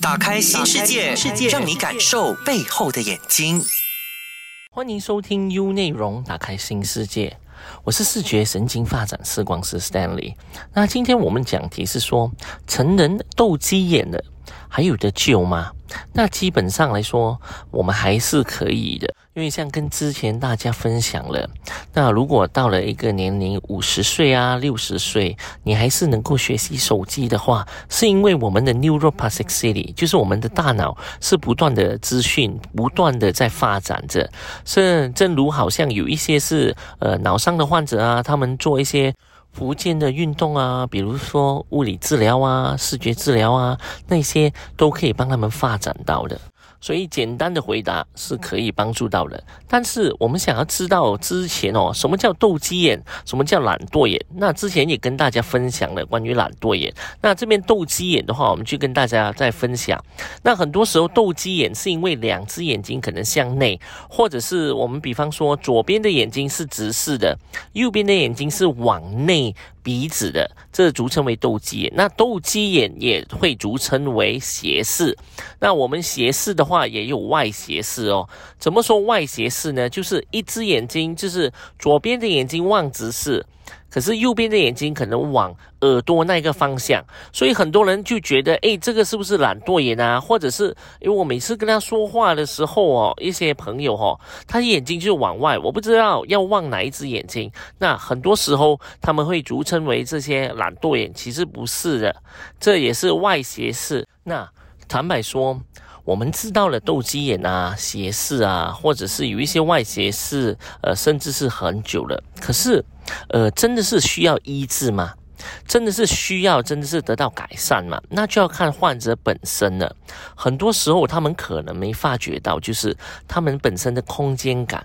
打开新世界，世界让你感受背后的眼睛。欢迎收听 U 内容，打开新世界。我是视觉神经发展视光师 Stanley。那今天我们讲题是说，成人斗鸡眼的还有的救吗？那基本上来说，我们还是可以的。因为像跟之前大家分享了，那如果到了一个年龄五十岁啊、六十岁，你还是能够学习手机的话，是因为我们的 neuroplasticity，就是我们的大脑是不断的资讯不断的在发展着。是正如好像有一些是呃脑伤的患者啊，他们做一些福建的运动啊，比如说物理治疗啊、视觉治疗啊，那些都可以帮他们发展到的。所以简单的回答是可以帮助到的，但是我们想要知道之前哦，什么叫斗鸡眼，什么叫懒惰眼？那之前也跟大家分享了关于懒惰眼。那这边斗鸡眼的话，我们就跟大家再分享。那很多时候斗鸡眼是因为两只眼睛可能向内，或者是我们比方说左边的眼睛是直视的，右边的眼睛是往内。鼻子的，这俗称为斗鸡眼。那斗鸡眼也会俗称为斜视。那我们斜视的话，也有外斜视哦。怎么说外斜视呢？就是一只眼睛，就是左边的眼睛望直视。可是右边的眼睛可能往耳朵那个方向，所以很多人就觉得，哎，这个是不是懒惰眼啊？或者是因为我每次跟他说话的时候哦，一些朋友哈，他眼睛就往外，我不知道要望哪一只眼睛。那很多时候他们会俗称为这些懒惰眼，其实不是的，这也是外斜视。那坦白说。我们知道了斗鸡眼啊、斜视啊，或者是有一些外斜视，呃，甚至是很久了。可是，呃，真的是需要医治吗？真的是需要，真的是得到改善吗？那就要看患者本身了。很多时候，他们可能没发觉到，就是他们本身的空间感。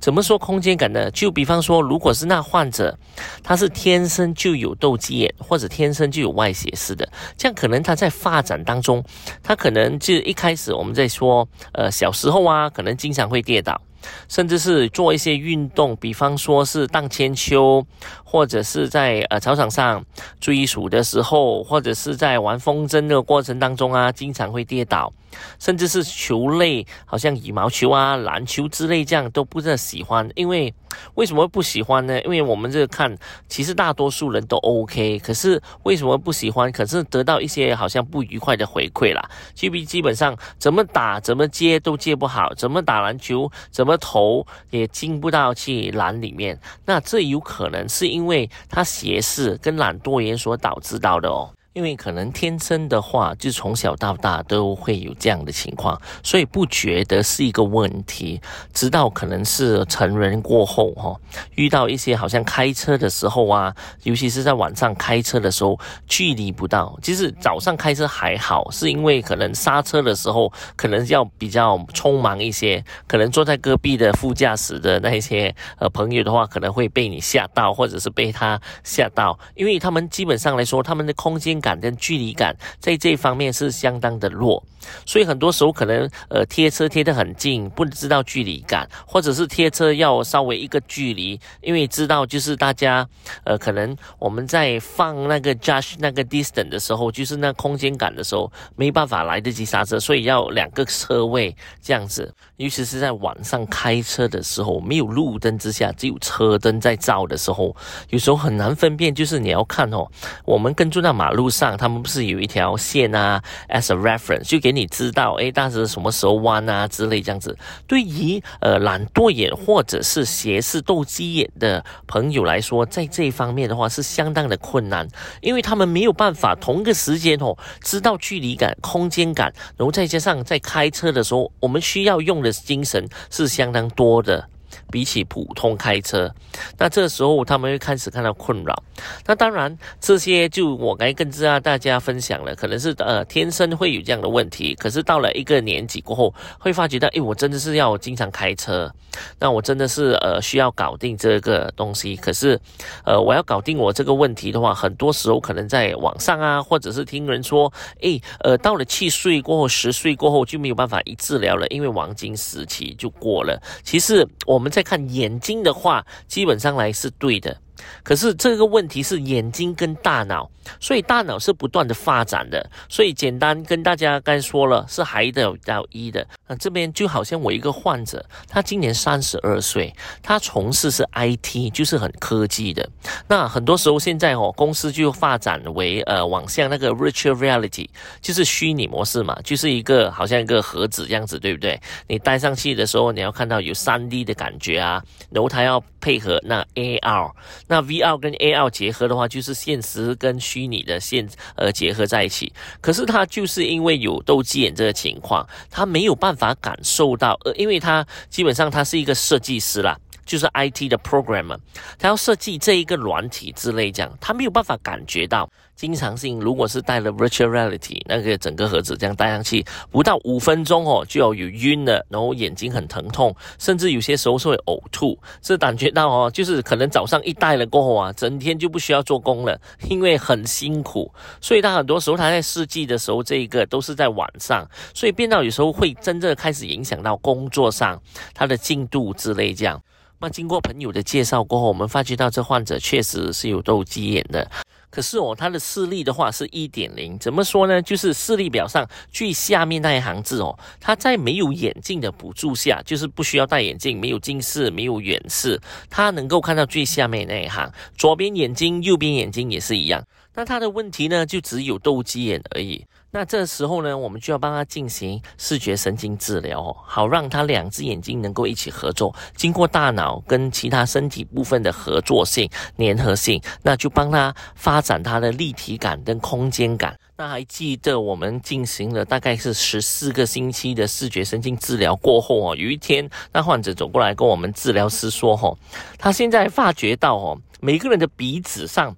怎么说空间感呢？就比方说，如果是那患者，他是天生就有斗鸡眼，或者天生就有外斜视的，这样可能他在发展当中，他可能就一开始我们在说，呃，小时候啊，可能经常会跌倒。甚至是做一些运动，比方说是荡千秋，或者是在呃操场上追鼠的时候，或者是在玩风筝的过程当中啊，经常会跌倒。甚至是球类，好像羽毛球啊、篮球之类这样都不太喜欢。因为为什么不喜欢呢？因为我们这个看，其实大多数人都 OK，可是为什么不喜欢？可是得到一些好像不愉快的回馈啦。基比基本上怎么打、怎么接都接不好，怎么打篮球、怎么。投也进不到去篮里面，那这有可能是因为他斜视跟懒惰眼所导致到的哦。因为可能天生的话，就从小到大都会有这样的情况，所以不觉得是一个问题。直到可能是成人过后，哈，遇到一些好像开车的时候啊，尤其是在晚上开车的时候，距离不到。其实早上开车还好，是因为可能刹车的时候可能要比较匆忙一些，可能坐在隔壁的副驾驶的那些呃朋友的话，可能会被你吓到，或者是被他吓到，因为他们基本上来说，他们的空间。感跟距离感在这方面是相当的弱，所以很多时候可能呃贴车贴得很近，不知道距离感，或者是贴车要稍微一个距离，因为知道就是大家呃可能我们在放那个 judge 那个 distance 的时候，就是那空间感的时候，没办法来得及刹车，所以要两个车位这样子，尤其是在晚上开车的时候，没有路灯之下，只有车灯在照的时候，有时候很难分辨，就是你要看哦，我们跟住那马路。上他们不是有一条线啊，as a reference 就给你知道，哎，当时什么时候弯啊之类这样子。对于呃懒惰眼或者是斜视斗鸡眼的朋友来说，在这一方面的话是相当的困难，因为他们没有办法同个时间哦知道距离感、空间感，然后再加上在开车的时候，我们需要用的精神是相当多的。比起普通开车，那这时候他们会开始看到困扰。那当然，这些就我该跟知大家分享了，可能是呃天生会有这样的问题。可是到了一个年纪过后，会发觉到，诶，我真的是要经常开车，那我真的是呃需要搞定这个东西。可是，呃，我要搞定我这个问题的话，很多时候可能在网上啊，或者是听人说，诶，呃，到了七岁过后、十岁过后就没有办法一治疗了，因为黄金时期就过了。其实我我们再。看眼睛的话，基本上来是对的。可是这个问题是眼睛跟大脑，所以大脑是不断的发展的。所以简单跟大家刚说了，是还得到一的。那这边就好像我一个患者，他今年三十二岁，他从事是 IT，就是很科技的。那很多时候现在哦，公司就发展为呃，往向那个 virtual reality，就是虚拟模式嘛，就是一个好像一个盒子样子，对不对？你戴上去的时候，你要看到有三 D 的感觉啊，然后它要配合那 AR，那 VR 跟 AR 结合的话，就是现实跟虚拟的现呃结合在一起。可是它就是因为有斗鸡眼这个情况，他没有办法感受到，呃，因为他基本上他是一个设计师啦。就是 IT 的 programmer，他要设计这一个软体之类，这样他没有办法感觉到。经常性如果是戴了 virtual reality 那个整个盒子这样戴上去，不到五分钟哦，就要有晕了，然后眼睛很疼痛，甚至有些时候是会呕吐。这感觉到哦，就是可能早上一戴了过后啊，整天就不需要做工了，因为很辛苦。所以他很多时候他在试剂的时候，这一个都是在晚上，所以变到有时候会真正开始影响到工作上他的进度之类这样。那经过朋友的介绍过后，我们发觉到这患者确实是有斗鸡眼的。可是哦，他的视力的话是一点零，怎么说呢？就是视力表上最下面那一行字哦，他在没有眼镜的补助下，就是不需要戴眼镜，没有近视，没有远视，他能够看到最下面那一行。左边眼睛，右边眼睛也是一样。那他的问题呢，就只有斗鸡眼而已。那这时候呢，我们就要帮他进行视觉神经治疗，好让他两只眼睛能够一起合作，经过大脑跟其他身体部分的合作性、粘合性，那就帮他发展他的立体感跟空间感。那还记得我们进行了大概是十四个星期的视觉神经治疗过后哦，有一天那患者走过来跟我们治疗师说：“哦，他现在发觉到哦。”每个人的鼻子上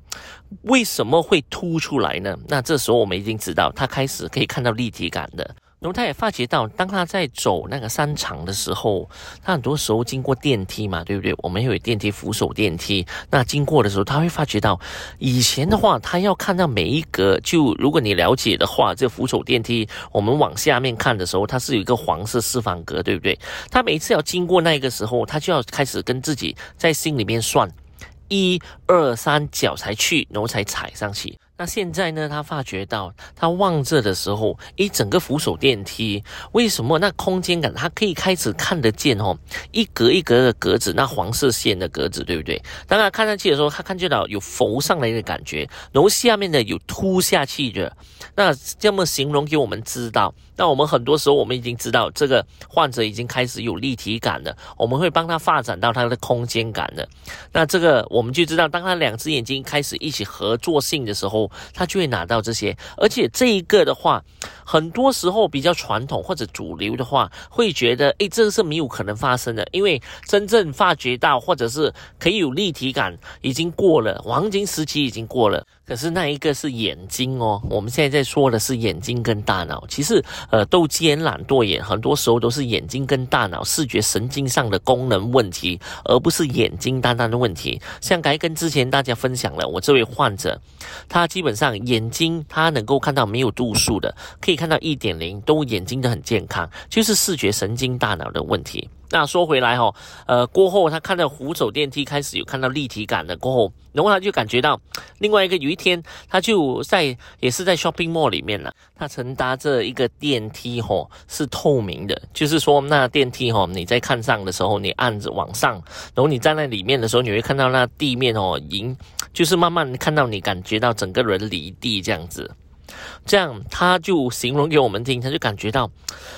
为什么会凸出来呢？那这时候我们已经知道，他开始可以看到立体感的。然后他也发觉到，当他在走那个商场的时候，他很多时候经过电梯嘛，对不对？我们有电梯扶手电梯，那经过的时候，他会发觉到，以前的话，他要看到每一格，就如果你了解的话，这扶手电梯，我们往下面看的时候，它是有一个黄色四方格，对不对？他每次要经过那个时候，他就要开始跟自己在心里面算。一二三脚才去，然后才踩上去。那现在呢？他发觉到，他望着的时候，一整个扶手电梯，为什么那空间感，他可以开始看得见哦，一格一格的格子，那黄色线的格子，对不对？当他看上去的时候，他看见到有浮上来的感觉，然后下面的有凸下去的。那这么形容给我们知道，那我们很多时候我们已经知道，这个患者已经开始有立体感了，我们会帮他发展到他的空间感了。那这个我们就知道，当他两只眼睛开始一起合作性的时候。他就会拿到这些，而且这一个的话，很多时候比较传统或者主流的话，会觉得，诶，这个是没有可能发生的，因为真正发觉到或者是可以有立体感，已经过了黄金时期，已经过了。可是那一个是眼睛哦，我们现在在说的是眼睛跟大脑。其实，呃，斗鸡眼、懒惰眼，很多时候都是眼睛跟大脑视觉神经上的功能问题，而不是眼睛单单的问题。像该跟之前大家分享了，我这位患者，他基本上眼睛他能够看到没有度数的，可以看到一点零，都眼睛都很健康，就是视觉神经大脑的问题。那说回来哈，呃，过后他看到扶手电梯开始有看到立体感了，过后，然后他就感觉到另外一个有一天，他就在也是在 shopping mall 里面了，他乘搭这一个电梯哈是透明的，就是说那电梯哈你在看上的时候，你按着往上，然后你站在里面的时候，你会看到那地面哦，已经就是慢慢看到你感觉到整个人离地这样子。这样，他就形容给我们听，他就感觉到，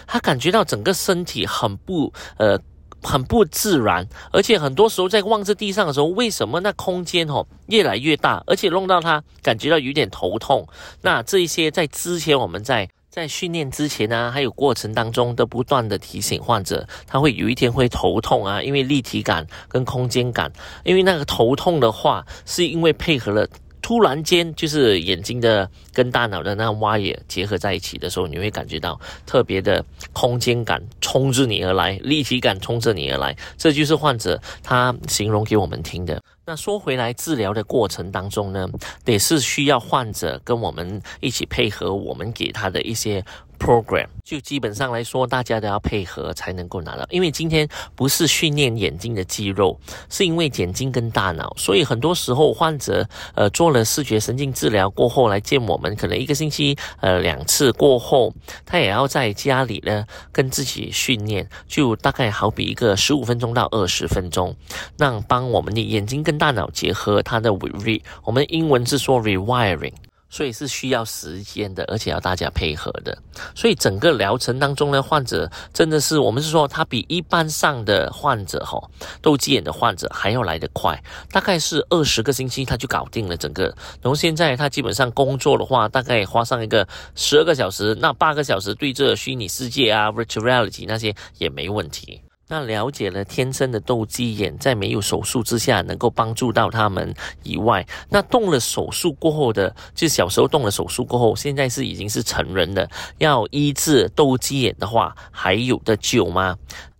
他感觉到整个身体很不呃，很不自然，而且很多时候在望着地上的时候，为什么那空间哦越来越大，而且弄到他感觉到有点头痛。那这一些在之前我们在在训练之前呢，还有过程当中都不断的提醒患者，他会有一天会头痛啊，因为立体感跟空间感，因为那个头痛的话，是因为配合了。突然间，就是眼睛的跟大脑的那挖也结合在一起的时候，你会感觉到特别的空间感冲着你而来，立体感冲着你而来。这就是患者他形容给我们听的。那说回来，治疗的过程当中呢，也是需要患者跟我们一起配合，我们给他的一些。program，就基本上来说，大家都要配合才能够拿到。因为今天不是训练眼睛的肌肉，是因为眼睛跟大脑，所以很多时候患者呃做了视觉神经治疗过后来见我们，可能一个星期呃两次过后，他也要在家里呢跟自己训练，就大概好比一个十五分钟到二十分钟，让帮我们的眼睛跟大脑结合，它的 re 我们英文是说 rewiring。所以是需要时间的，而且要大家配合的。所以整个疗程当中呢，患者真的是我们是说，他比一般上的患者哈，斗鸡眼的患者还要来得快，大概是二十个星期他就搞定了整个。然后现在他基本上工作的话，大概花上一个十二个小时，那八个小时对这虚拟世界啊，virtual reality 那些也没问题。那了解了天生的斗鸡眼在没有手术之下能够帮助到他们以外，那动了手术过后的，就小时候动了手术过后，现在是已经是成人的，要医治斗鸡眼的话，还有的救吗？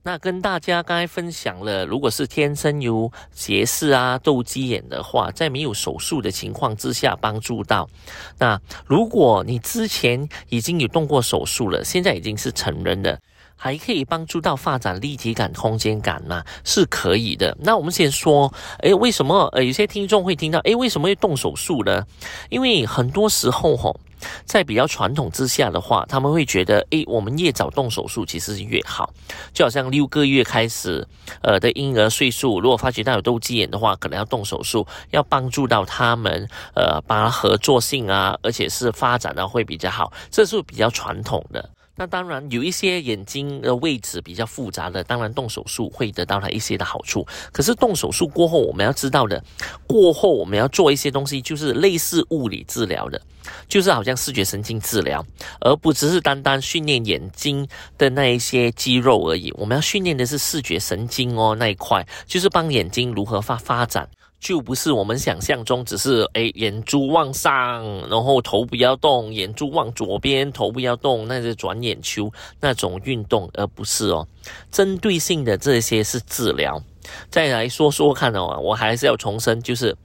那跟大家刚才分享了，如果是天生有斜视啊、斗鸡眼的话，在没有手术的情况之下帮助到。那如果你之前已经有动过手术了，现在已经是成人了。还可以帮助到发展立体感、空间感吗？是可以的。那我们先说，诶，为什么？呃，有些听众会听到，诶，为什么会动手术呢？因为很多时候，吼，在比较传统之下的话，他们会觉得，诶，我们越早动手术其实是越好。就好像六个月开始，呃的婴儿岁数，如果发觉到有斗鸡眼的话，可能要动手术，要帮助到他们，呃，把合作性啊，而且是发展的会比较好。这是比较传统的。那当然有一些眼睛的位置比较复杂的，当然动手术会得到它一些的好处。可是动手术过后，我们要知道的，过后我们要做一些东西，就是类似物理治疗的，就是好像视觉神经治疗，而不只是单单训练眼睛的那一些肌肉而已。我们要训练的是视觉神经哦那一块，就是帮眼睛如何发发展。就不是我们想象中，只是诶眼珠往上，然后头不要动，眼珠往左边，头不要动，那是转眼球那种运动，而不是哦，针对性的这些是治疗。再来说说看哦，我还是要重申，就是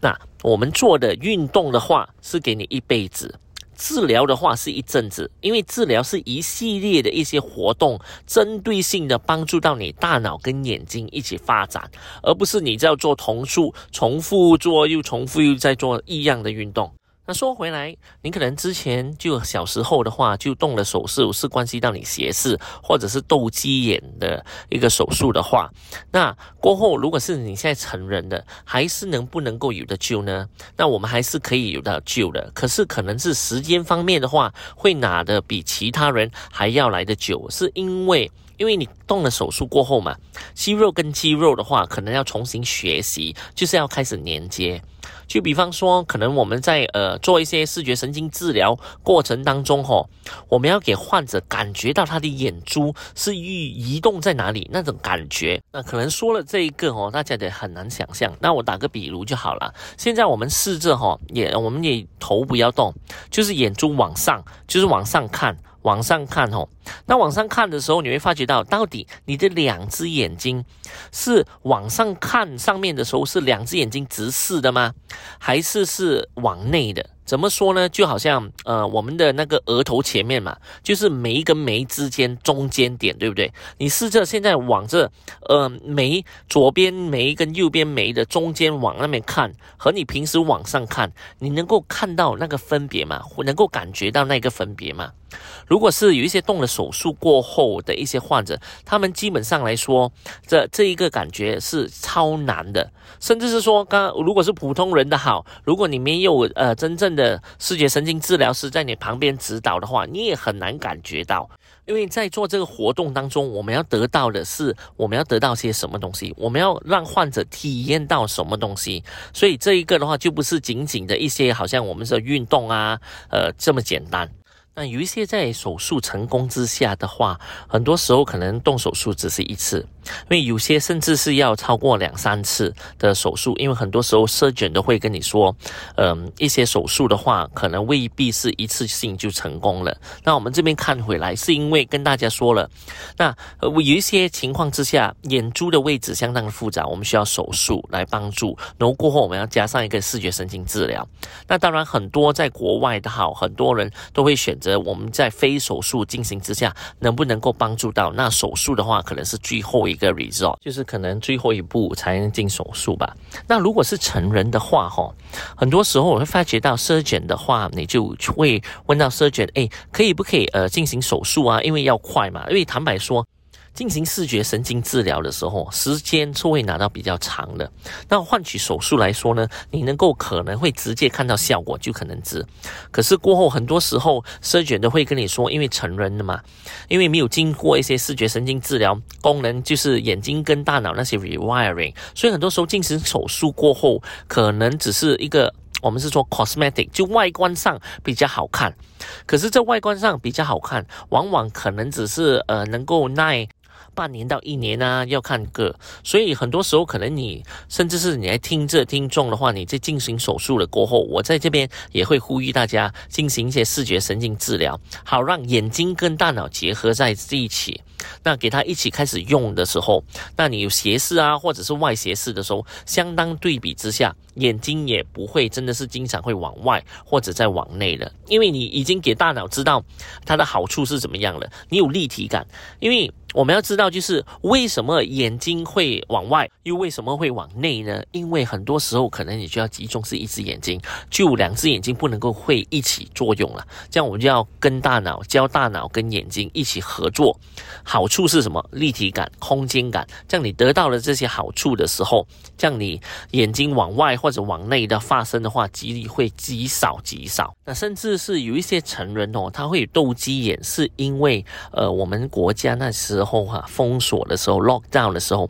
那我们做的运动的话，是给你一辈子。治疗的话是一阵子，因为治疗是一系列的一些活动，针对性的帮助到你大脑跟眼睛一起发展，而不是你在做同数重复做又重复又在做一样的运动。那说回来，你可能之前就小时候的话就动了手术，是关系到你斜视或者是斗鸡眼的一个手术的话，那过后如果是你现在成人的，还是能不能够有的救呢？那我们还是可以有的救的，可是可能是时间方面的话，会拿的比其他人还要来的久，是因为。因为你动了手术过后嘛，肌肉跟肌肉的话，可能要重新学习，就是要开始连接。就比方说，可能我们在呃做一些视觉神经治疗过程当中，吼，我们要给患者感觉到他的眼珠是移移动在哪里那种感觉。那可能说了这一个哦，大家得很难想象。那我打个比如就好了。现在我们试着哈，也我们也头不要动，就是眼珠往上，就是往上看。往上看哦，那往上看的时候，你会发觉到，到底你的两只眼睛是往上看上面的时候，是两只眼睛直视的吗？还是是往内的？怎么说呢？就好像呃，我们的那个额头前面嘛，就是眉跟眉之间中间点，对不对？你试着现在往这呃眉左边眉跟右边眉的中间往那边看，和你平时往上看，你能够看到那个分别吗？能够感觉到那个分别吗？如果是有一些动了手术过后的一些患者，他们基本上来说，这这一个感觉是超难的，甚至是说，刚如果是普通人的好，如果你没有呃真正的视觉神经治疗师在你旁边指导的话，你也很难感觉到，因为在做这个活动当中，我们要得到的是我们要得到些什么东西，我们要让患者体验到什么东西，所以这一个的话就不是仅仅的一些好像我们说运动啊，呃这么简单。那有一些在手术成功之下的话，很多时候可能动手术只是一次，因为有些甚至是要超过两三次的手术，因为很多时候 surgeon 都会跟你说，嗯，一些手术的话，可能未必是一次性就成功了。那我们这边看回来，是因为跟大家说了，那有一些情况之下，眼珠的位置相当的复杂，我们需要手术来帮助。然后过后我们要加上一个视觉神经治疗。那当然很多在国外的好，很多人都会选择我们在非手术进行之下，能不能够帮助到？那手术的话，可能是最后一一个 result，就是可能最后一步才能进手术吧。那如果是成人的话，吼，很多时候我会发觉到 surgeon 的话，你就会问到 surgeon，哎，可以不可以呃进行手术啊？因为要快嘛。因为坦白说。进行视觉神经治疗的时候，时间是会拿到比较长的。那换取手术来说呢，你能够可能会直接看到效果，就可能值。可是过后很多时候，surgeon 都会跟你说，因为成人的嘛，因为没有经过一些视觉神经治疗，功能就是眼睛跟大脑那些 rewiring，所以很多时候进行手术过后，可能只是一个我们是说 cosmetic，就外观上比较好看。可是这外观上比较好看，往往可能只是呃能够耐。半年到一年啊，要看个，所以很多时候可能你甚至是你来听这听众的话，你在进行手术了过后，我在这边也会呼吁大家进行一些视觉神经治疗，好让眼睛跟大脑结合在一起。那给他一起开始用的时候，那你有斜视啊，或者是外斜视的时候，相当对比之下，眼睛也不会真的是经常会往外或者在往内了，因为你已经给大脑知道它的好处是怎么样了，你有立体感，因为。我们要知道，就是为什么眼睛会往外，又为什么会往内呢？因为很多时候可能你就要集中是一只眼睛，就两只眼睛不能够会一起作用了。这样我们就要跟大脑教大脑跟眼睛一起合作。好处是什么？立体感、空间感。这样你得到了这些好处的时候，这样你眼睛往外或者往内的发生的话，几率会极少极少。那甚至是有一些成人哦，他会有斗鸡眼，是因为呃，我们国家那时。候哈封锁的时候，lock down 的时候，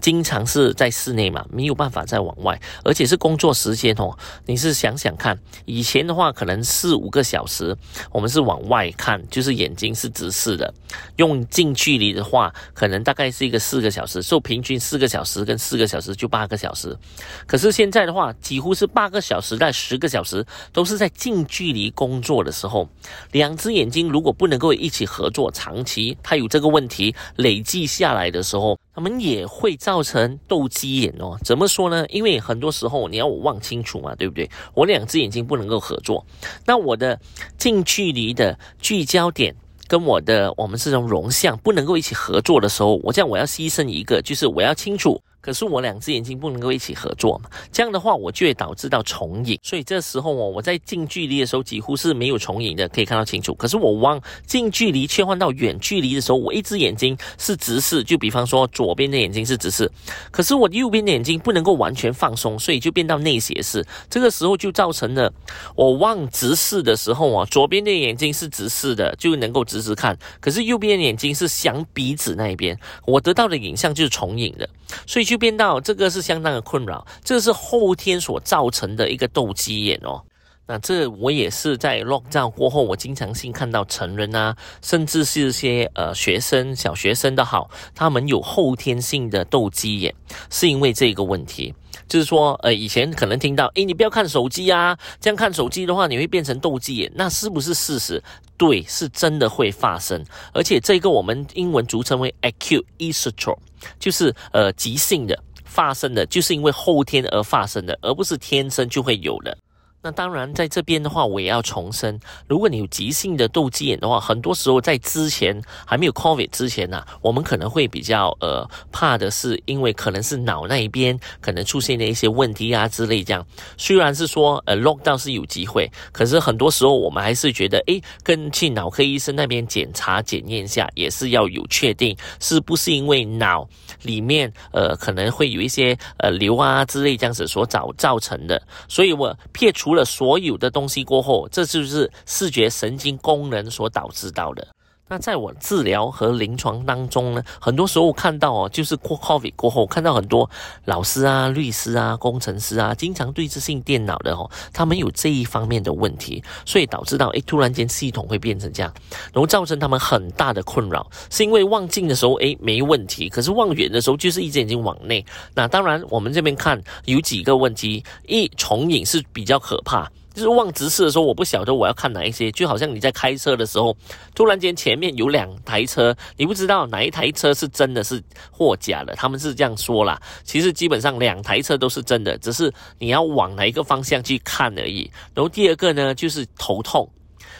经常是在室内嘛，没有办法再往外，而且是工作时间哦。你是想想看，以前的话可能四五个小时，我们是往外看，就是眼睛是直视的。用近距离的话，可能大概是一个四个小时，就平均四个小时跟四个小时就八个小时。可是现在的话，几乎是八个小时到十个小时都是在近距离工作的时候，两只眼睛如果不能够一起合作，长期它有这个问题。累计下来的时候，他们也会造成斗鸡眼哦。怎么说呢？因为很多时候你要我望清楚嘛，对不对？我两只眼睛不能够合作，那我的近距离的聚焦点跟我的我们这种容像不能够一起合作的时候，我这样我要牺牲一个，就是我要清楚。可是我两只眼睛不能够一起合作嘛？这样的话，我就会导致到重影。所以这时候哦，我在近距离的时候几乎是没有重影的，可以看到清楚。可是我往近距离切换到远距离的时候，我一只眼睛是直视，就比方说左边的眼睛是直视，可是我右边的眼睛不能够完全放松，所以就变到内斜视。这个时候就造成了我望直视的时候啊，左边的眼睛是直视的，就能够直直看；可是右边的眼睛是向鼻子那一边，我得到的影像就是重影的，所以。就变到这个是相当的困扰，这是后天所造成的一个斗鸡眼哦。那这我也是在 lockdown 过后，我经常性看到成人啊，甚至是一些呃学生、小学生的好，他们有后天性的斗鸡眼，是因为这个问题。就是说，呃，以前可能听到，诶，你不要看手机啊，这样看手机的话，你会变成斗鸡眼，那是不是事实？对，是真的会发生，而且这个我们英文俗称为 acute e s t r o 就是呃急性的发生的，就是因为后天而发生的，而不是天生就会有的。那当然，在这边的话，我也要重申，如果你有急性的斗鸡眼的话，很多时候在之前还没有 COVID 之前呢，我们可能会比较呃怕的是，因为可能是脑那一边可能出现了一些问题啊之类这样。虽然是说呃 lock 倒是有机会，可是很多时候我们还是觉得，诶，跟去脑科医生那边检查检验一下，也是要有确定是不是因为脑里面呃可能会有一些呃瘤啊之类这样子所造造成的。所以我撇除。除了所有的东西过后，这就是视觉神经功能所导致到的。那在我治疗和临床当中呢，很多时候看到哦，就是过 COVID 过后，看到很多老师啊、律师啊、工程师啊，经常对着性电脑的哦，他们有这一方面的问题，所以导致到诶，突然间系统会变成这样，然后造成他们很大的困扰，是因为望近的时候诶没问题，可是望远的时候就是一只眼睛往内。那当然，我们这边看有几个问题，一重影是比较可怕。就是望直视的时候，我不晓得我要看哪一些，就好像你在开车的时候，突然间前面有两台车，你不知道哪一台车是真的是或假的，他们是这样说啦。其实基本上两台车都是真的，只是你要往哪一个方向去看而已。然后第二个呢，就是头痛，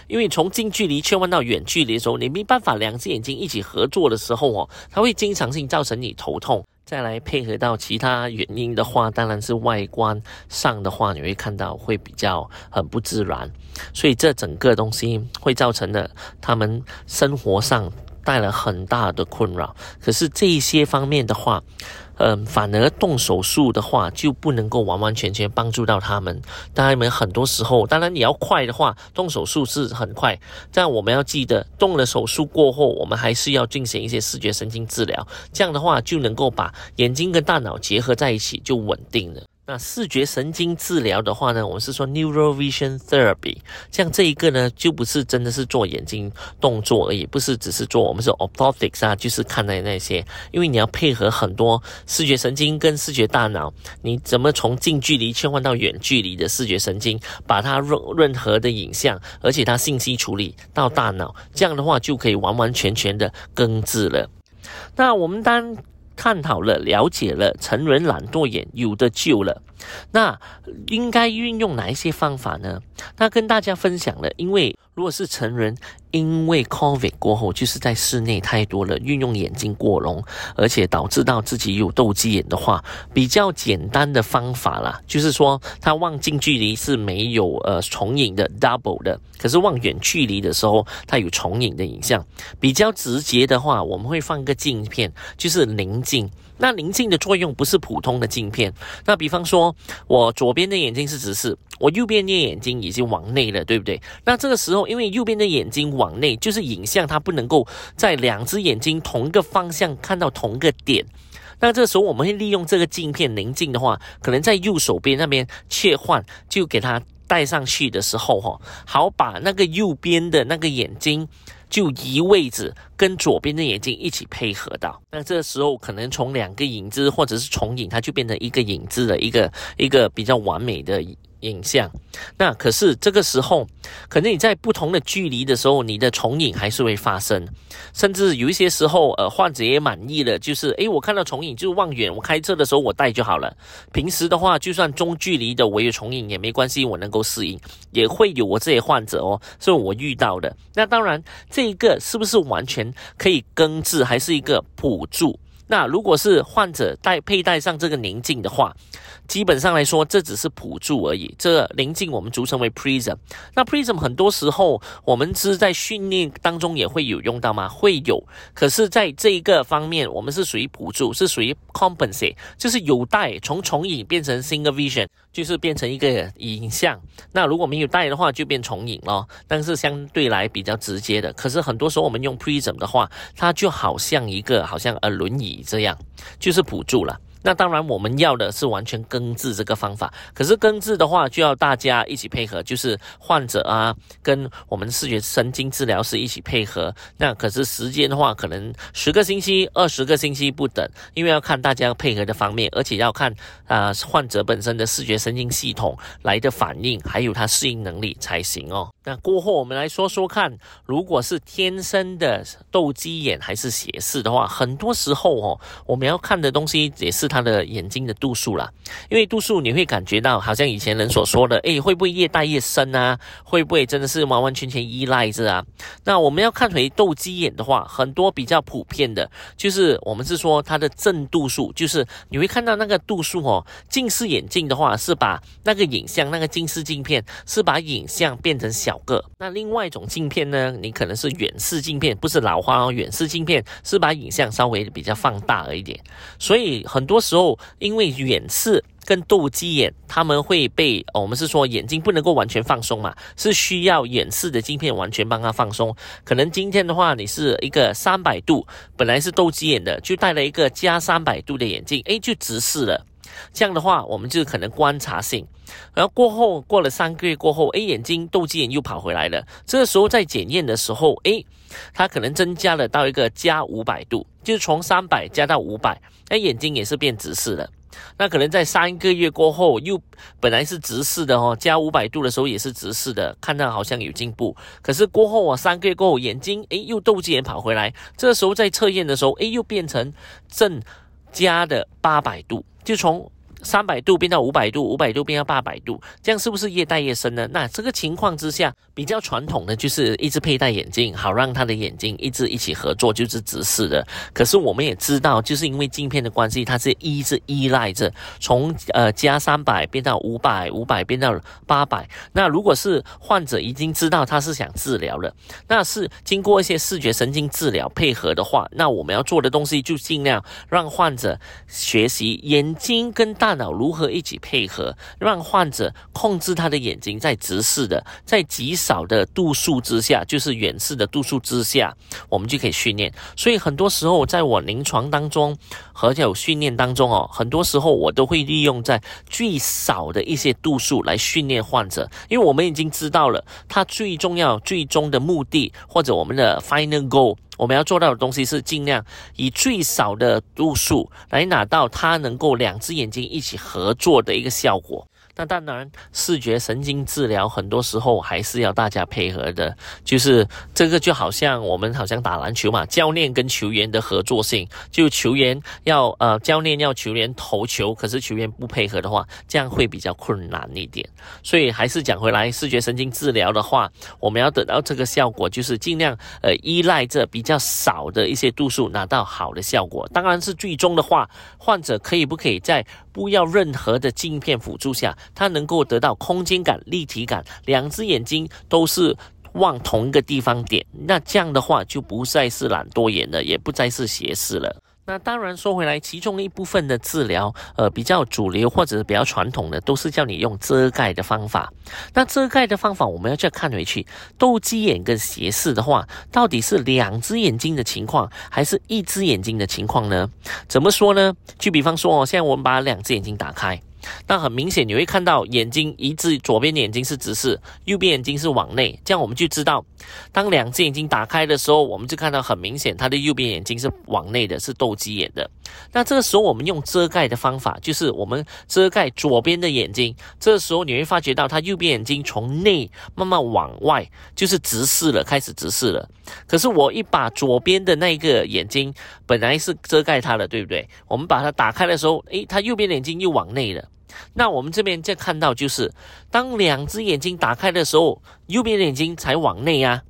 因为从近距离切换到远距离的时候，你没办法两只眼睛一起合作的时候哦，它会经常性造成你头痛。再来配合到其他原因的话，当然是外观上的话，你会看到会比较很不自然，所以这整个东西会造成的他们生活上带来很大的困扰。可是这一些方面的话，嗯，反而动手术的话就不能够完完全全帮助到他们。当然，们很多时候，当然你要快的话，动手术是很快。但我们要记得，动了手术过后，我们还是要进行一些视觉神经治疗，这样的话就能够把眼睛跟大脑结合在一起，就稳定了。那视觉神经治疗的话呢，我们是说 neural vision therapy，像这一个呢，就不是真的是做眼睛动作而已，不是只是做我们是 optics 啊，就是看的那些，因为你要配合很多视觉神经跟视觉大脑，你怎么从近距离切换到远距离的视觉神经，把它任任何的影像，而且它信息处理到大脑，这样的话就可以完完全全的根治了。那我们当探讨了、了解了成人懒惰眼有的救了，那应该运用哪一些方法呢？那跟大家分享了，因为如果是成人，因为 COVID 过后就是在室内太多了，运用眼睛过浓，而且导致到自己有斗鸡眼的话，比较简单的方法啦，就是说他望近距离是没有呃重影的 double 的，可是望远距离的时候，它有重影的影像。比较直接的话，我们会放个镜片，就是临镜。那临镜的作用不是普通的镜片。那比方说，我左边的眼睛是直视，我右边的眼睛已经往内了，对不对？那这个时候，因为右边的眼睛往内，就是影像它不能够在两只眼睛同一个方向看到同一个点。那这时候我们会利用这个镜片临镜的话，可能在右手边那边切换，就给它戴上去的时候，哈，好把那个右边的那个眼睛。就移位置，跟左边的眼睛一起配合到，那这个时候可能从两个影子或者是重影，它就变成一个影子的一个一个比较完美的。影像，那可是这个时候，可能你在不同的距离的时候，你的重影还是会发生，甚至有一些时候，呃，患者也满意了，就是诶，我看到重影就望远，我开车的时候我戴就好了。平时的话，就算中距离的我有重影也没关系，我能够适应。也会有我这些患者哦，是我遇到的。那当然，这一个是不是完全可以根治，还是一个辅助？那如果是患者戴佩戴上这个宁静的话，基本上来说，这只是辅助而已。这宁静我们俗称为 prism。那 prism 很多时候我们是在训练当中也会有用到吗？会有。可是，在这一个方面，我们是属于辅助，是属于 compensate，就是有带从重影变成 single vision，就是变成一个影像。那如果没有带的话，就变重影咯。但是相对来比较直接的。可是很多时候我们用 prism 的话，它就好像一个好像呃轮椅这样，就是辅助了。那当然，我们要的是完全根治这个方法。可是根治的话，就要大家一起配合，就是患者啊，跟我们视觉神经治疗师一起配合。那可是时间的话，可能十个星期、二十个星期不等，因为要看大家配合的方面，而且要看啊患者本身的视觉神经系统来的反应，还有他适应能力才行哦。那过后我们来说说看，如果是天生的斗鸡眼还是斜视的话，很多时候哦，我们要看的东西也是。他的眼睛的度数啦，因为度数你会感觉到好像以前人所说的，诶，会不会越戴越深啊？会不会真的是完完全全依赖着啊？那我们要看回斗鸡眼的话，很多比较普遍的，就是我们是说它的正度数，就是你会看到那个度数哦。近视眼镜的话是把那个影像，那个近视镜片是把影像变成小个。那另外一种镜片呢，你可能是远视镜片，不是老花哦，远视镜片是把影像稍微比较放大了一点。所以很多。时候因为远视。跟斗鸡眼，他们会被我们是说眼睛不能够完全放松嘛，是需要远视的镜片完全帮他放松。可能今天的话，你是一个三百度，本来是斗鸡眼的，就戴了一个加三百度的眼镜，诶，就直视了。这样的话，我们就可能观察性。然后过后过了三个月过后，诶，眼睛斗鸡眼又跑回来了。这个时候在检验的时候，诶，它可能增加了到一个加五百度，就是从三百加到五百，那眼睛也是变直视了。那可能在三个月过后，又本来是直视的哦，加五百度的时候也是直视的，看到好像有进步。可是过后啊，三个月过后，眼睛诶又斗鸡眼跑回来，这时候在测验的时候，诶又变成正加的八百度，就从。三百度变到五百度，五百度变到八百度，这样是不是越戴越深呢？那这个情况之下，比较传统的就是一直佩戴眼镜，好让他的眼睛一直一起合作，就是直视的。可是我们也知道，就是因为镜片的关系，它是一直依赖着从呃加三百变到五百，五百变到八百。那如果是患者已经知道他是想治疗了，那是经过一些视觉神经治疗配合的话，那我们要做的东西就尽量让患者学习眼睛跟大。大脑如何一起配合，让患者控制他的眼睛在直视的，在极少的度数之下，就是远视的度数之下，我们就可以训练。所以很多时候，在我临床当中和有训练当中哦，很多时候我都会利用在最少的一些度数来训练患者，因为我们已经知道了，他最重要、最终的目的或者我们的 final goal。我们要做到的东西是尽量以最少的度数来拿到它能够两只眼睛一起合作的一个效果。那当然，视觉神经治疗很多时候还是要大家配合的，就是这个就好像我们好像打篮球嘛，教练跟球员的合作性，就球员要呃教练要球员投球，可是球员不配合的话，这样会比较困难一点。所以还是讲回来，视觉神经治疗的话，我们要得到这个效果，就是尽量呃依赖这比较少的一些度数拿到好的效果。当然是最终的话，患者可以不可以在不要任何的镜片辅助下。它能够得到空间感、立体感，两只眼睛都是往同一个地方点，那这样的话就不再是懒多眼了，也不再是斜视了。那当然说回来，其中一部分的治疗，呃，比较主流或者是比较传统的，都是叫你用遮盖的方法。那遮盖的方法，我们要再看回去，斗鸡眼跟斜视的话，到底是两只眼睛的情况，还是一只眼睛的情况呢？怎么说呢？就比方说哦，现在我们把两只眼睛打开。那很明显，你会看到眼睛一只左边眼睛是直视，右边眼睛是往内，这样我们就知道，当两只眼睛打开的时候，我们就看到很明显，它的右边眼睛是往内的，是斗鸡眼的。那这个时候，我们用遮盖的方法，就是我们遮盖左边的眼睛，这个时候你会发觉到，它右边眼睛从内慢慢往外，就是直视了，开始直视了。可是我一把左边的那个眼睛本来是遮盖它的，对不对？我们把它打开的时候，诶，它右边眼睛又往内了。那我们这边再看到，就是当两只眼睛打开的时候，右边眼睛才往内啊。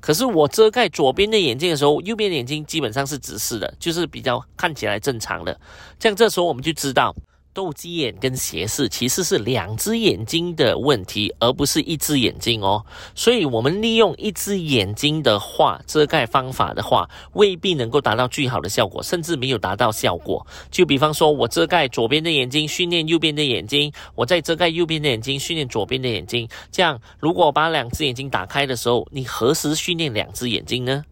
可是我遮盖左边的眼睛的时候，右边眼睛基本上是直视的，就是比较看起来正常的。像这时候我们就知道。斗鸡眼跟斜视其实是两只眼睛的问题，而不是一只眼睛哦。所以，我们利用一只眼睛的话，遮盖方法的话，未必能够达到最好的效果，甚至没有达到效果。就比方说，我遮盖左边的眼睛，训练右边的眼睛；我再遮盖右边的眼睛，训练左边的眼睛。这样，如果把两只眼睛打开的时候，你何时训练两只眼睛呢？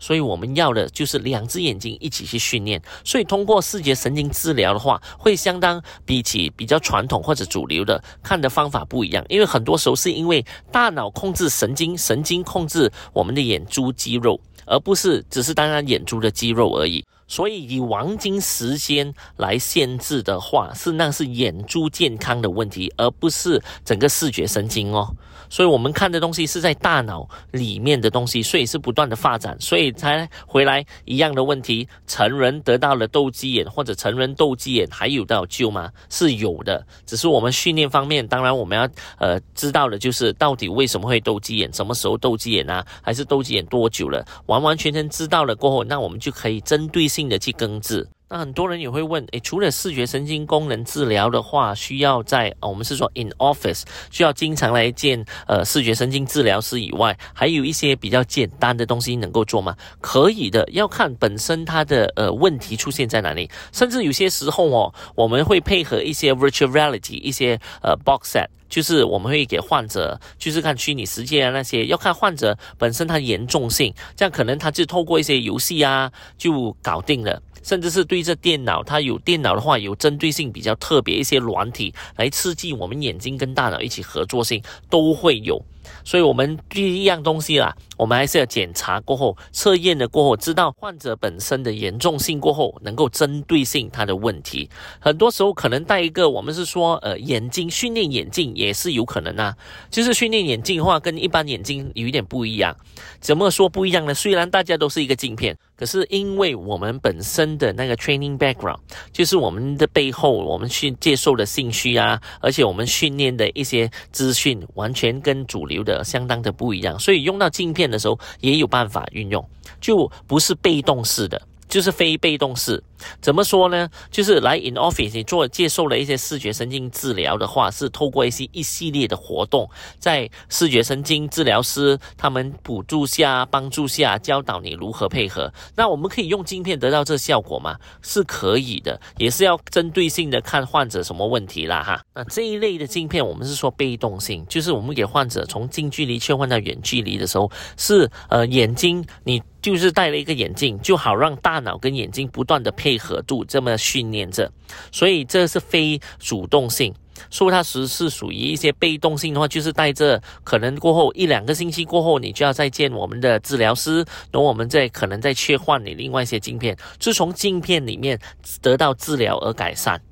所以我们要的就是两只眼睛一起去训练。所以通过视觉神经治疗的话，会相当比起比较传统或者主流的看的方法不一样。因为很多时候是因为大脑控制神经，神经控制我们的眼珠肌肉，而不是只是单单眼珠的肌肉而已。所以以黄金时间来限制的话，是那是眼珠健康的问题，而不是整个视觉神经哦。所以我们看的东西是在大脑里面的东西，所以是不断的发展，所以才回来一样的问题。成人得到了斗鸡眼或者成人斗鸡眼还有到救吗？是有的，只是我们训练方面，当然我们要呃知道的就是到底为什么会斗鸡眼，什么时候斗鸡眼啊，还是斗鸡眼多久了？完完全全知道了过后，那我们就可以针对性的去根治。那很多人也会问，诶，除了视觉神经功能治疗的话，需要在我们是说 in office 需要经常来见呃视觉神经治疗师以外，还有一些比较简单的东西能够做吗？可以的，要看本身它的呃问题出现在哪里，甚至有些时候哦，我们会配合一些 virtual reality 一些呃 box set。就是我们会给患者，就是看虚拟世界啊那些，要看患者本身他严重性，这样可能他就透过一些游戏啊就搞定了，甚至是对着电脑，它有电脑的话有针对性比较特别一些软体来刺激我们眼睛跟大脑一起合作性都会有。所以，我们第一样东西啦，我们还是要检查过后，测验了过后，知道患者本身的严重性过后，能够针对性他的问题。很多时候可能戴一个，我们是说，呃，眼镜训练眼镜也是有可能啊。就是训练眼镜的话，跟一般眼镜有一点不一样。怎么说不一样呢？虽然大家都是一个镜片，可是因为我们本身的那个 training background，就是我们的背后我们去接受的信息啊，而且我们训练的一些资讯，完全跟主流。的相当的不一样，所以用到镜片的时候也有办法运用，就不是被动式的。就是非被动式，怎么说呢？就是来 in office 你做接受了一些视觉神经治疗的话，是透过一些一系列的活动，在视觉神经治疗师他们补助下、帮助下，教导你如何配合。那我们可以用镜片得到这效果吗？是可以的，也是要针对性的看患者什么问题啦哈。那这一类的镜片，我们是说被动性，就是我们给患者从近距离切换到远距离的时候，是呃眼睛你。就是戴了一个眼镜，就好让大脑跟眼睛不断的配配合度这么训练着，所以这是非主动性。说它实是属于一些被动性的话，就是带着可能过后一两个星期过后，你就要再见我们的治疗师，然后我们再可能再切换你另外一些镜片，是从镜片里面得到治疗而改善。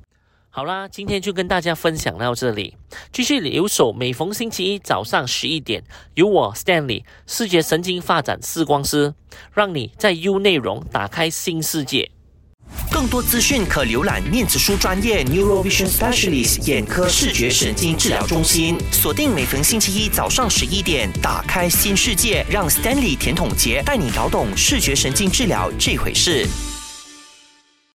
好啦，今天就跟大家分享到这里。继续留守，每逢星期一早上十一点，由我 Stanley 视觉神经发展视光师，让你在 U 内容打开新世界。更多资讯可浏览念子书专业 Neurovision Specialist 眼科视觉神经治疗中心。锁定每逢星期一早上十一点，打开新世界，让 Stanley 甜筒杰带你搞懂视觉神经治疗这回事。